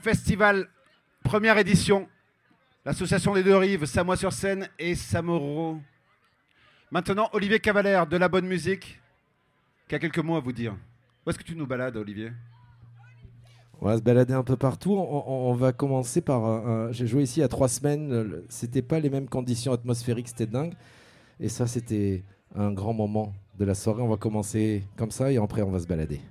Festival, première édition. L'association des deux rives, Samois-sur-Seine et Samoro. Maintenant, Olivier Cavalère de La Bonne Musique, qui a quelques mots à vous dire. Où est-ce que tu nous balades, Olivier? On va se balader un peu partout. On, va commencer par. J'ai joué ici il y a trois semaines. C'était pas les mêmes conditions atmosphériques, c'était dingue. Et ça, c'était un grand moment de la soirée. On va commencer comme ça et après, on va se balader.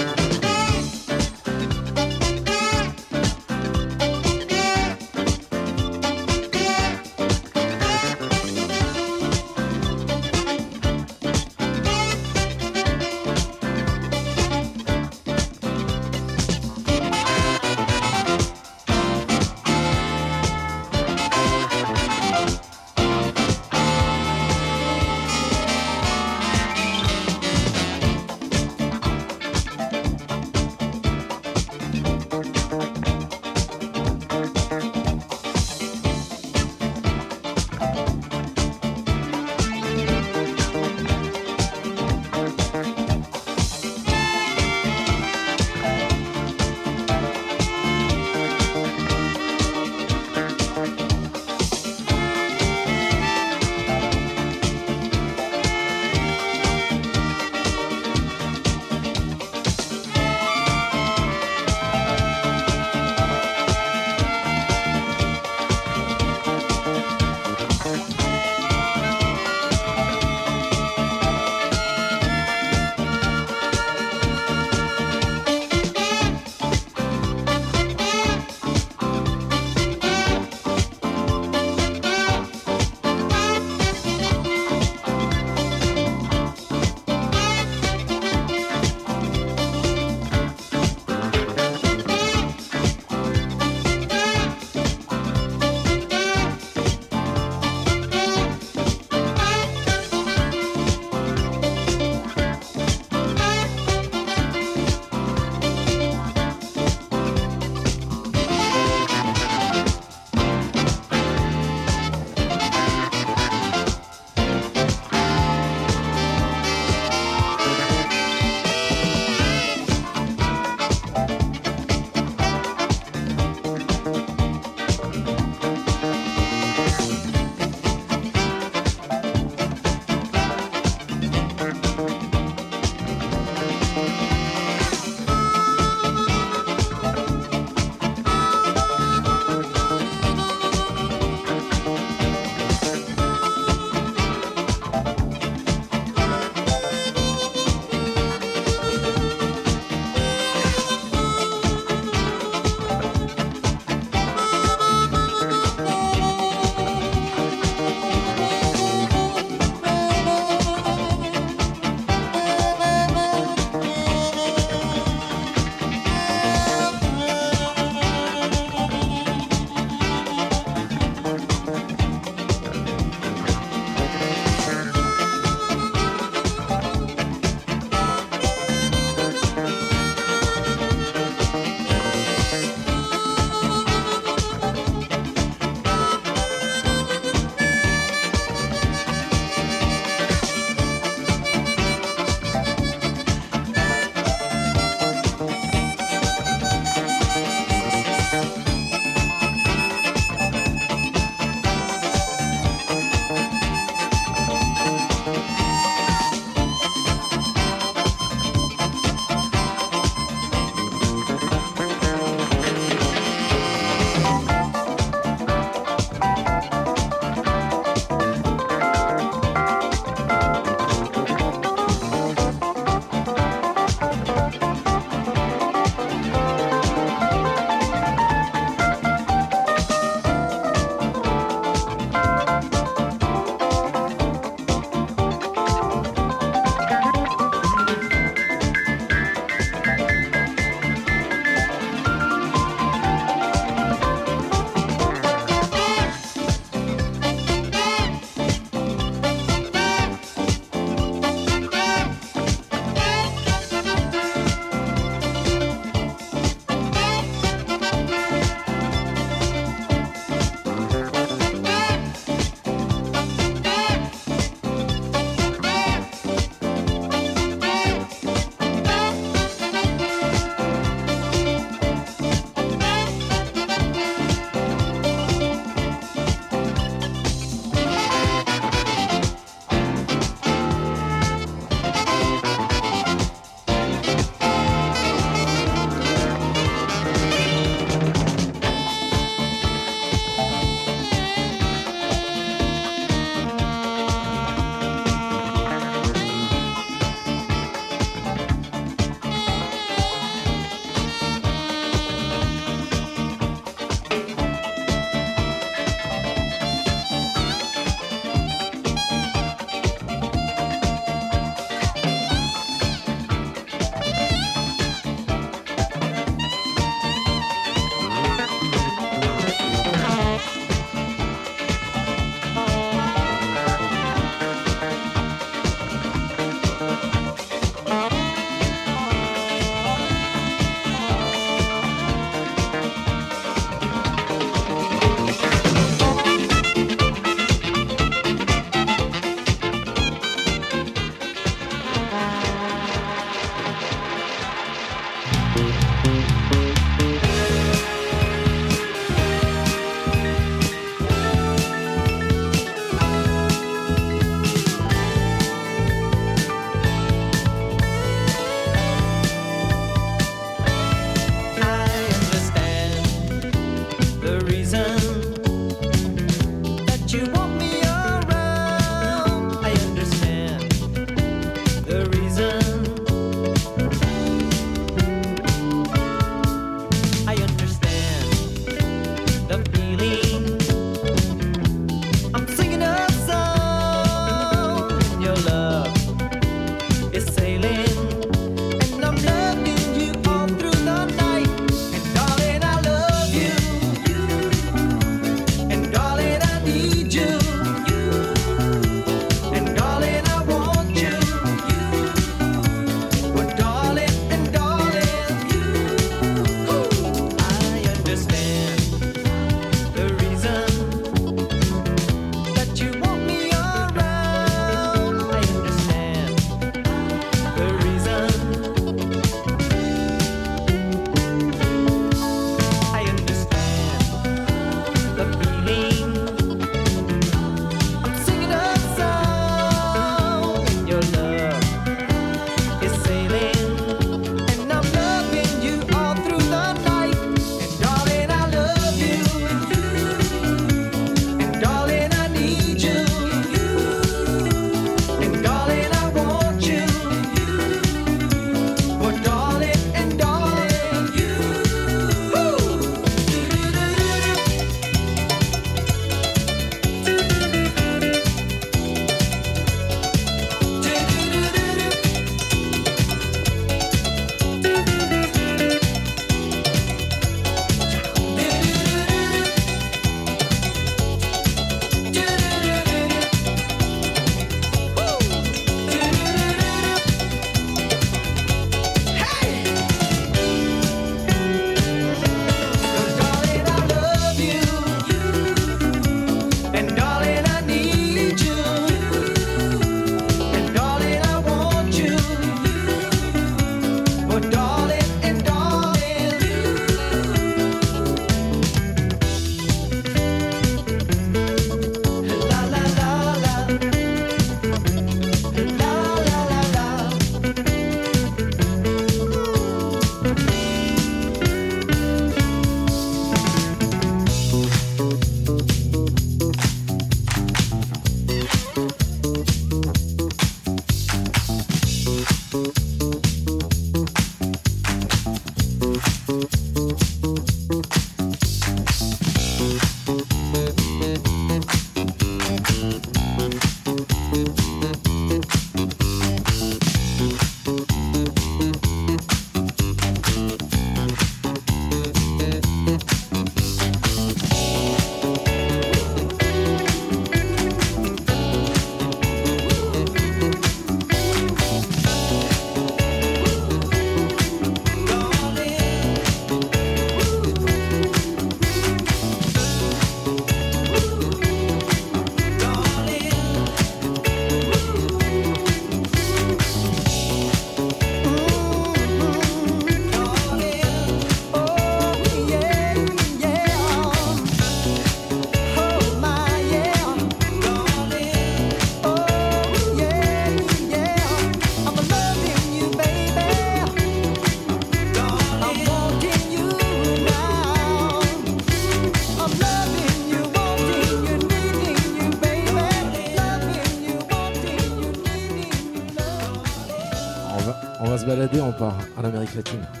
On part en Amérique latine.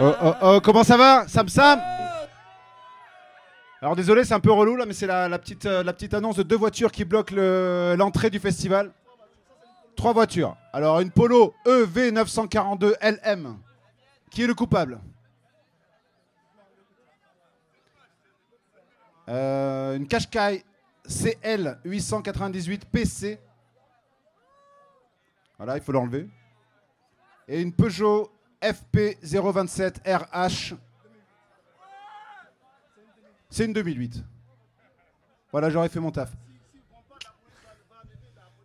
Oh, oh, oh, comment ça va Sam Sam? Alors désolé, c'est un peu relou là, mais c'est la, petite, euh, petite annonce de deux voitures qui bloquent l'entrée du festival. Trois voitures. Alors une Polo EV 942 LM. Qui est le coupable? Euh, Une Qashqai CL 898 PC. Voilà, il faut l'enlever. Et une Peugeot FP027RH. C'est une 2008. Voilà, j'aurais fait mon taf.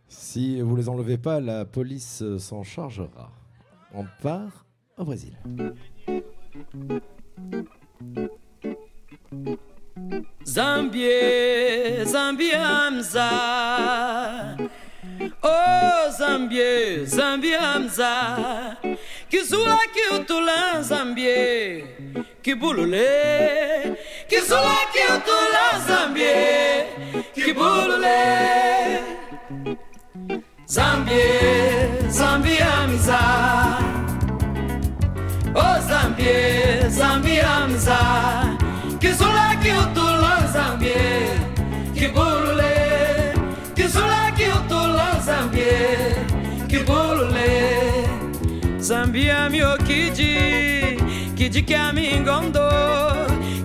Si vous les enlevez pas, la police s'en chargera. On part au Brésil. Zambie, Zambiamza. Oh Zambie, Zambiamza. Kizula kiutula Zambie, kibulule kisula kiutula zambie. Kibulule zambie zambia miza. O zambie zambia miza. Kisula kiutula zambie. Kibulule kisula kiutula zambie. Kibulule zambia miokiji de que a mim gondô,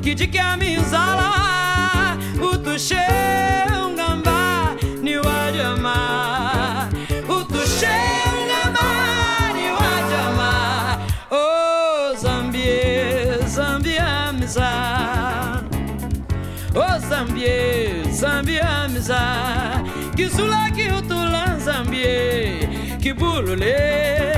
que de que a mim zala, o tuxê um gambá, niu adama, o tuxê um gambá, niu adama, o zambie, zambie amizá, o zambie, zambie amizá, que zula que o tulan zambie, que bululê,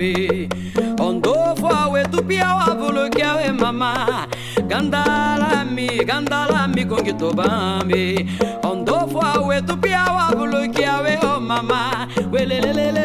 me. Ondo fwawe tupiawa vulukiawe mama. Gandala me, gandala mi kongi tobambi. Ondo fwawe tupiawa vulukiawe oh mama. Welelelele.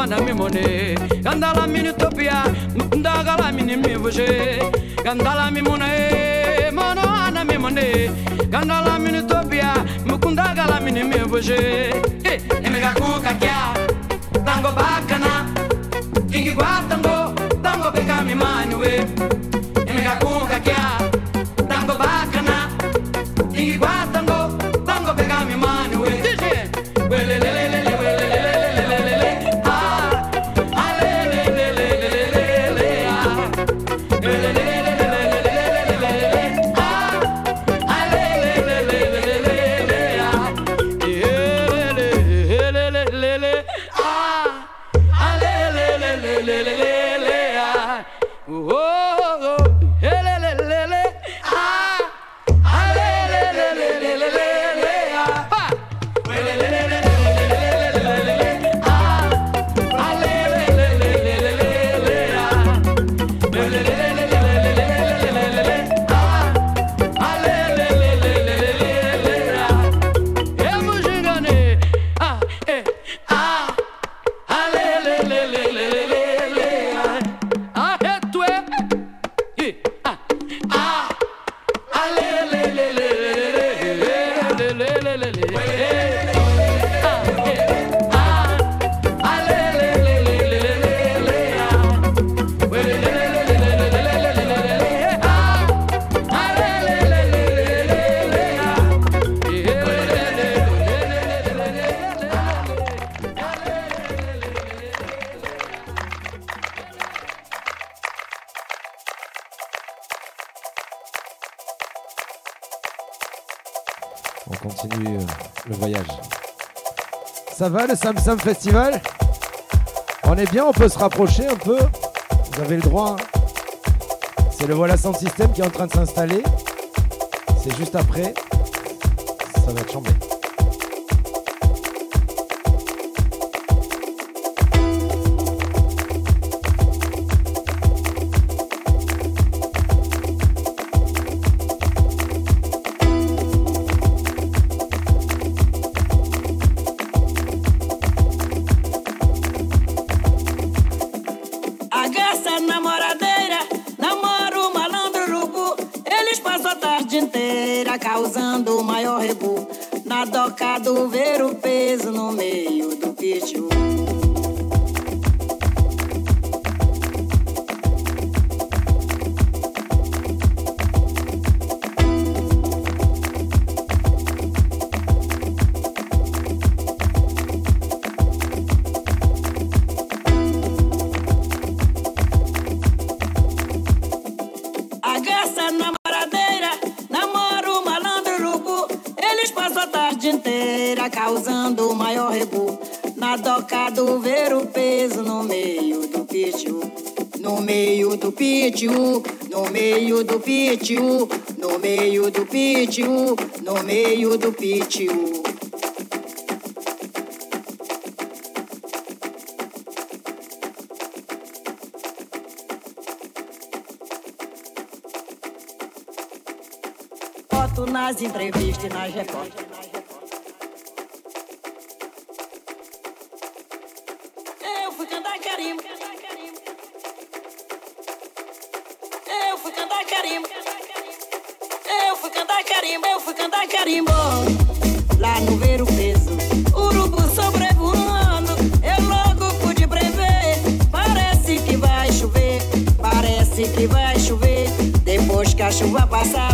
wana mimone Gandala mini topia Mkundagala mini mivuje Gandala mimone Mono wana mimone Gandala mini topia Mkundagala mini mivuje Emega eh, kuka kia Tango bakana. Kingi guata continue euh, le voyage. Ça va le Sam Festival? On est bien, on peut se rapprocher un peu. Vous avez le droit. Hein. C'est le Voilà Sans Système qui est en train de s'installer. C'est juste après. Ça va être chambé. foto nas entrevistas e nas recortes. Eu fui cantar carimbo. Eu fui cantar carimbo. Eu fui cantar carimbo. Eu fui cantar carimbo. Lá no ver o peso, urubu sobrevoando. Eu logo pude prever. Parece que vai chover. Parece que vai chover. Depois que a chuva passar.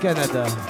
Canada.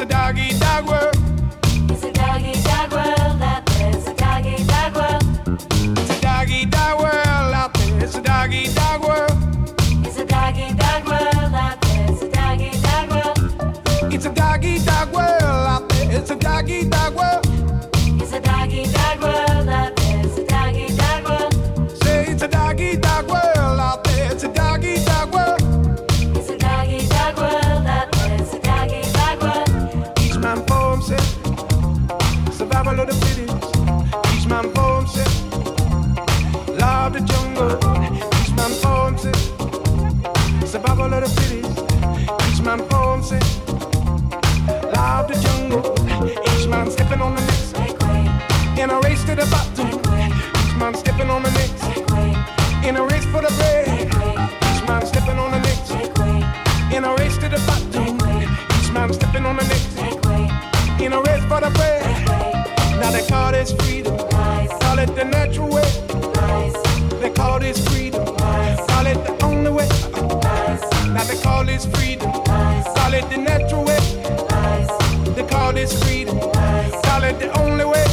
It's a doggy dog world. It's a doggy dog world out there. It's a doggy dog world. It's a doggy dog world out there. It's a doggy dog world. It's a doggy dog world out there. It's a doggy dog world. It's a doggy dog world out there. It's a doggy dog world. It's a doggy dog world For himself. Eh. Of the himself. Eh. Love the jungle. Each man stepping on the next. In a race to the bottom. Each man stepping on the next. In a race for the bread. Each man stepping on the next. In a race to the bottom. Each man stepping on the next. In a race for the bread. Now they call this freedom. Call it the natural way is freedom. Solid the only way. Now they call this freedom. Solid the natural way. They call this freedom. Solid the only way.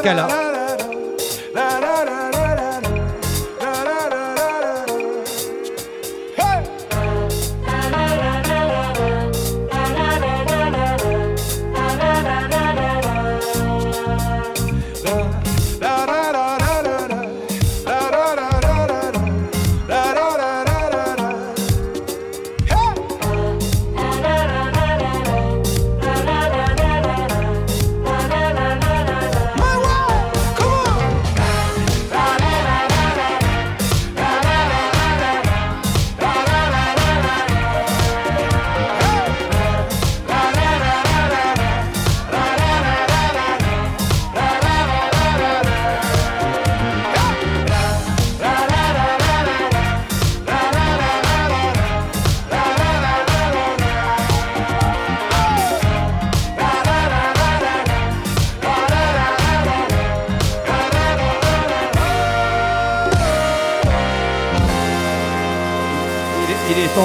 Cascala. Hein.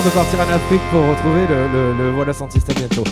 de partir en Afrique pour retrouver le, le, le Voilà bientôt.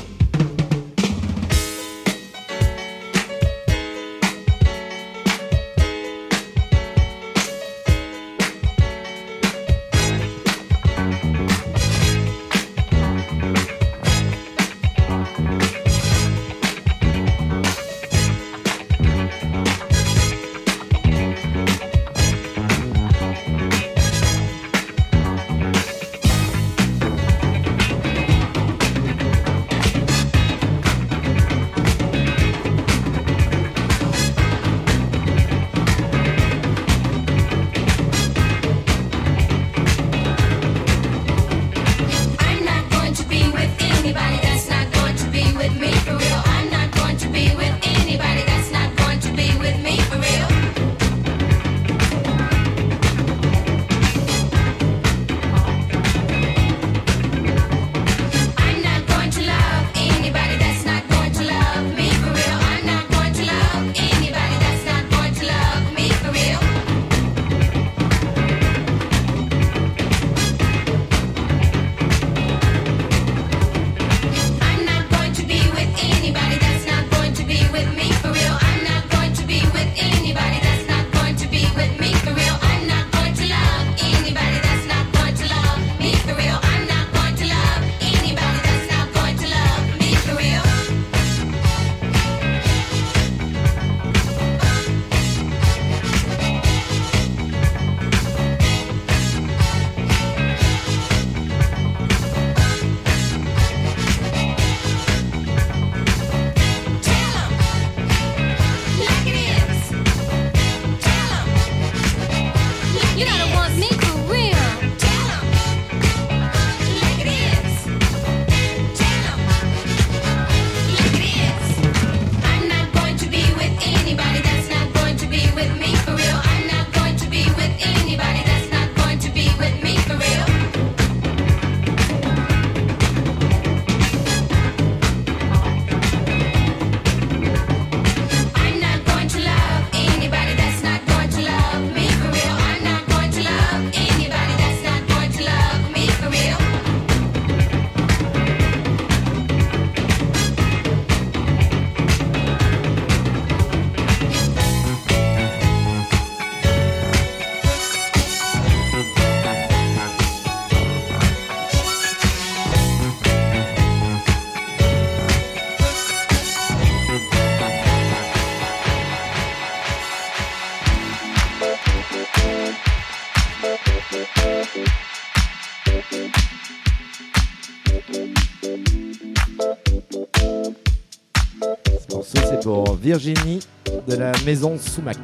Virginie de la maison Soumac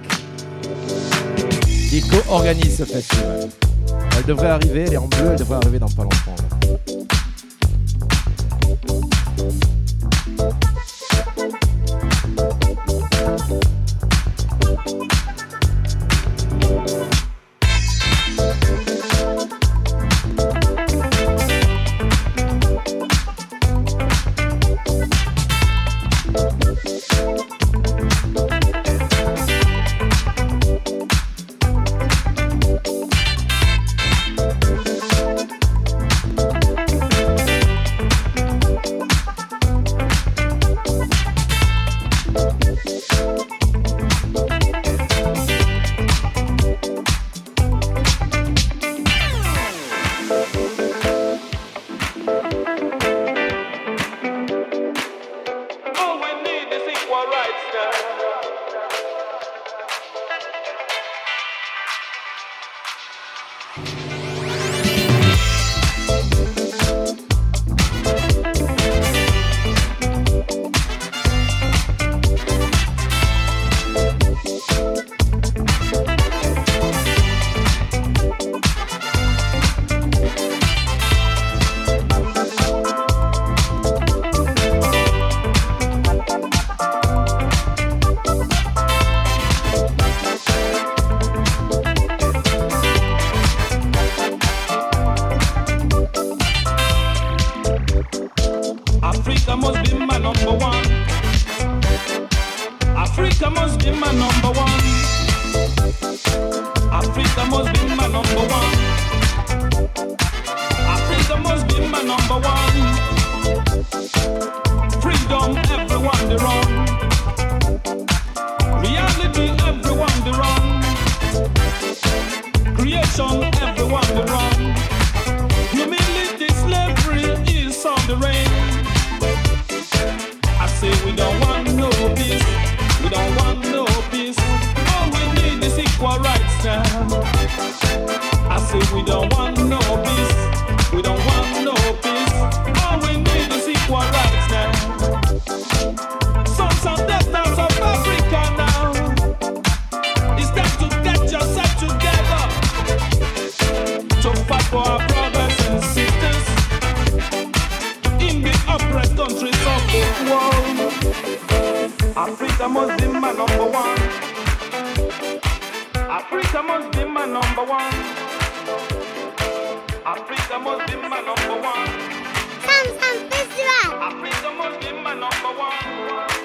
qui co-organise ce festival. Elle devrait arriver, elle est en bleu, elle devrait arriver dans pas longtemps. Don't want no peace. We don't want no peace. All we need is equal rights now. I say we don't want no peace. Africa must be my number one. Africa must be my number one. Africa must be my number one. Africa must be my number one.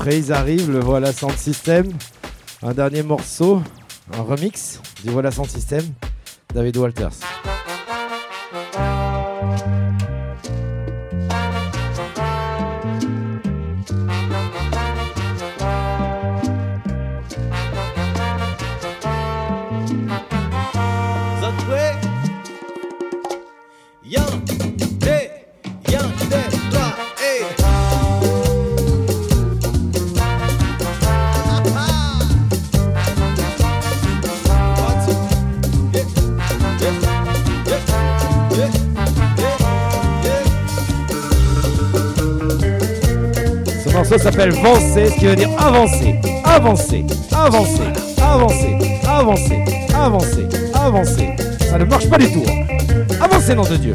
après, ils arrivent, le Voilà Sound système. Un dernier morceau, un remix du Voilà Sound système, David Walters. s'appelle ce qui veut dire avancer, avancer, avancer, avancer, avancer, avancer, avancer. Ça ne marche pas du tout. Hein. Avancer, nom de Dieu.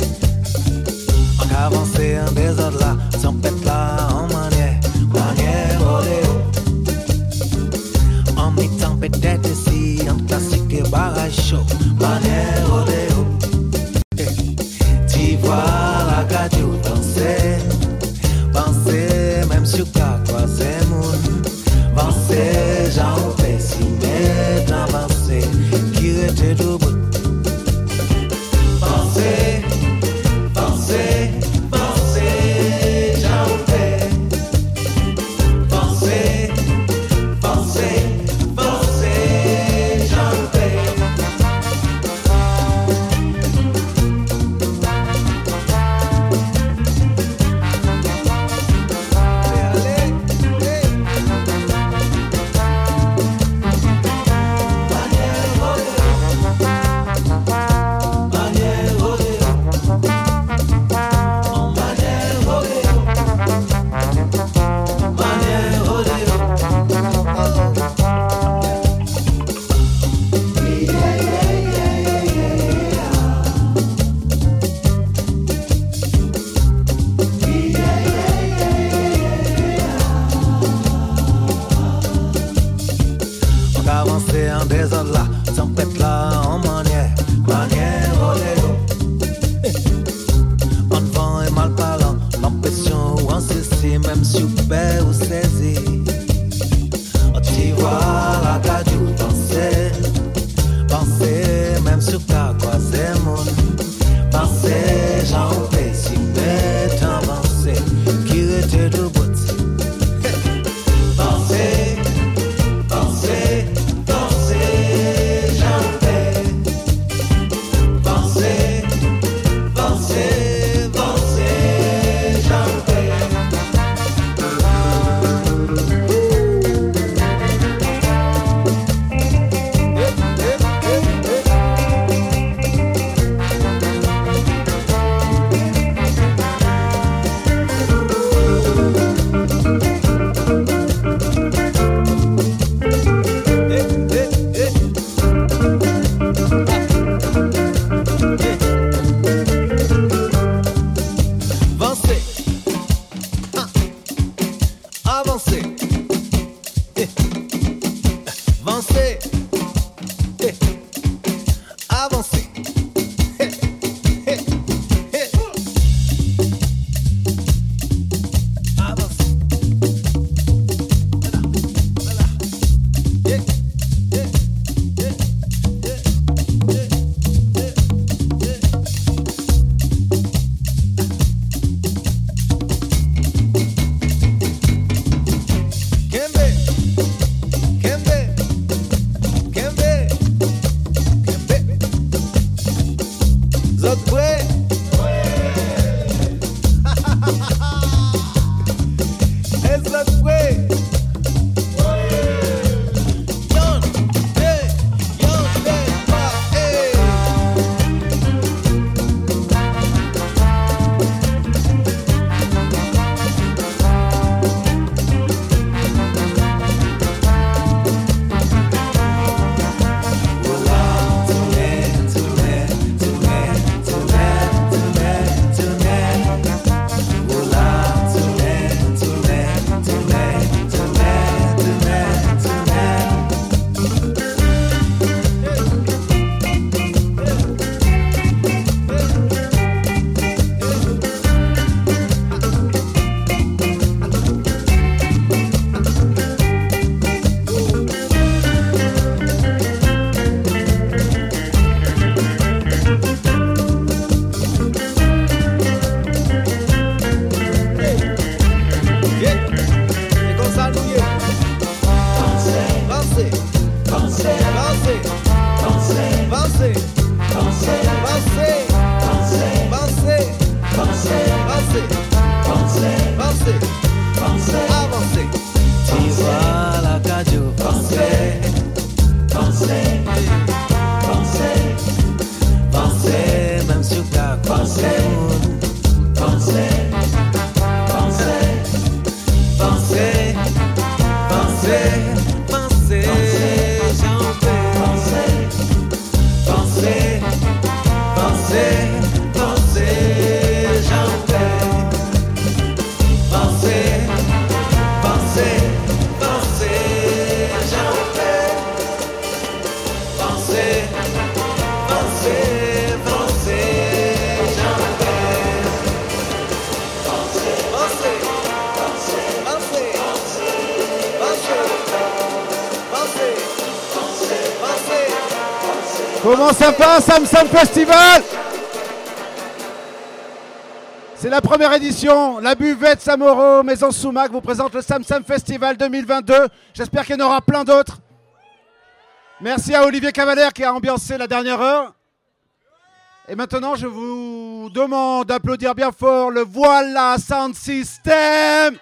Festival C'est la première édition. La buvette Samoro, Maison Soumac vous présente le Sam Sam Festival 2022. J'espère qu'il y en aura plein d'autres. Merci à Olivier Cavalère qui a ambiancé la dernière heure. Et maintenant, je vous demande d'applaudir bien fort le Voilà Sound System.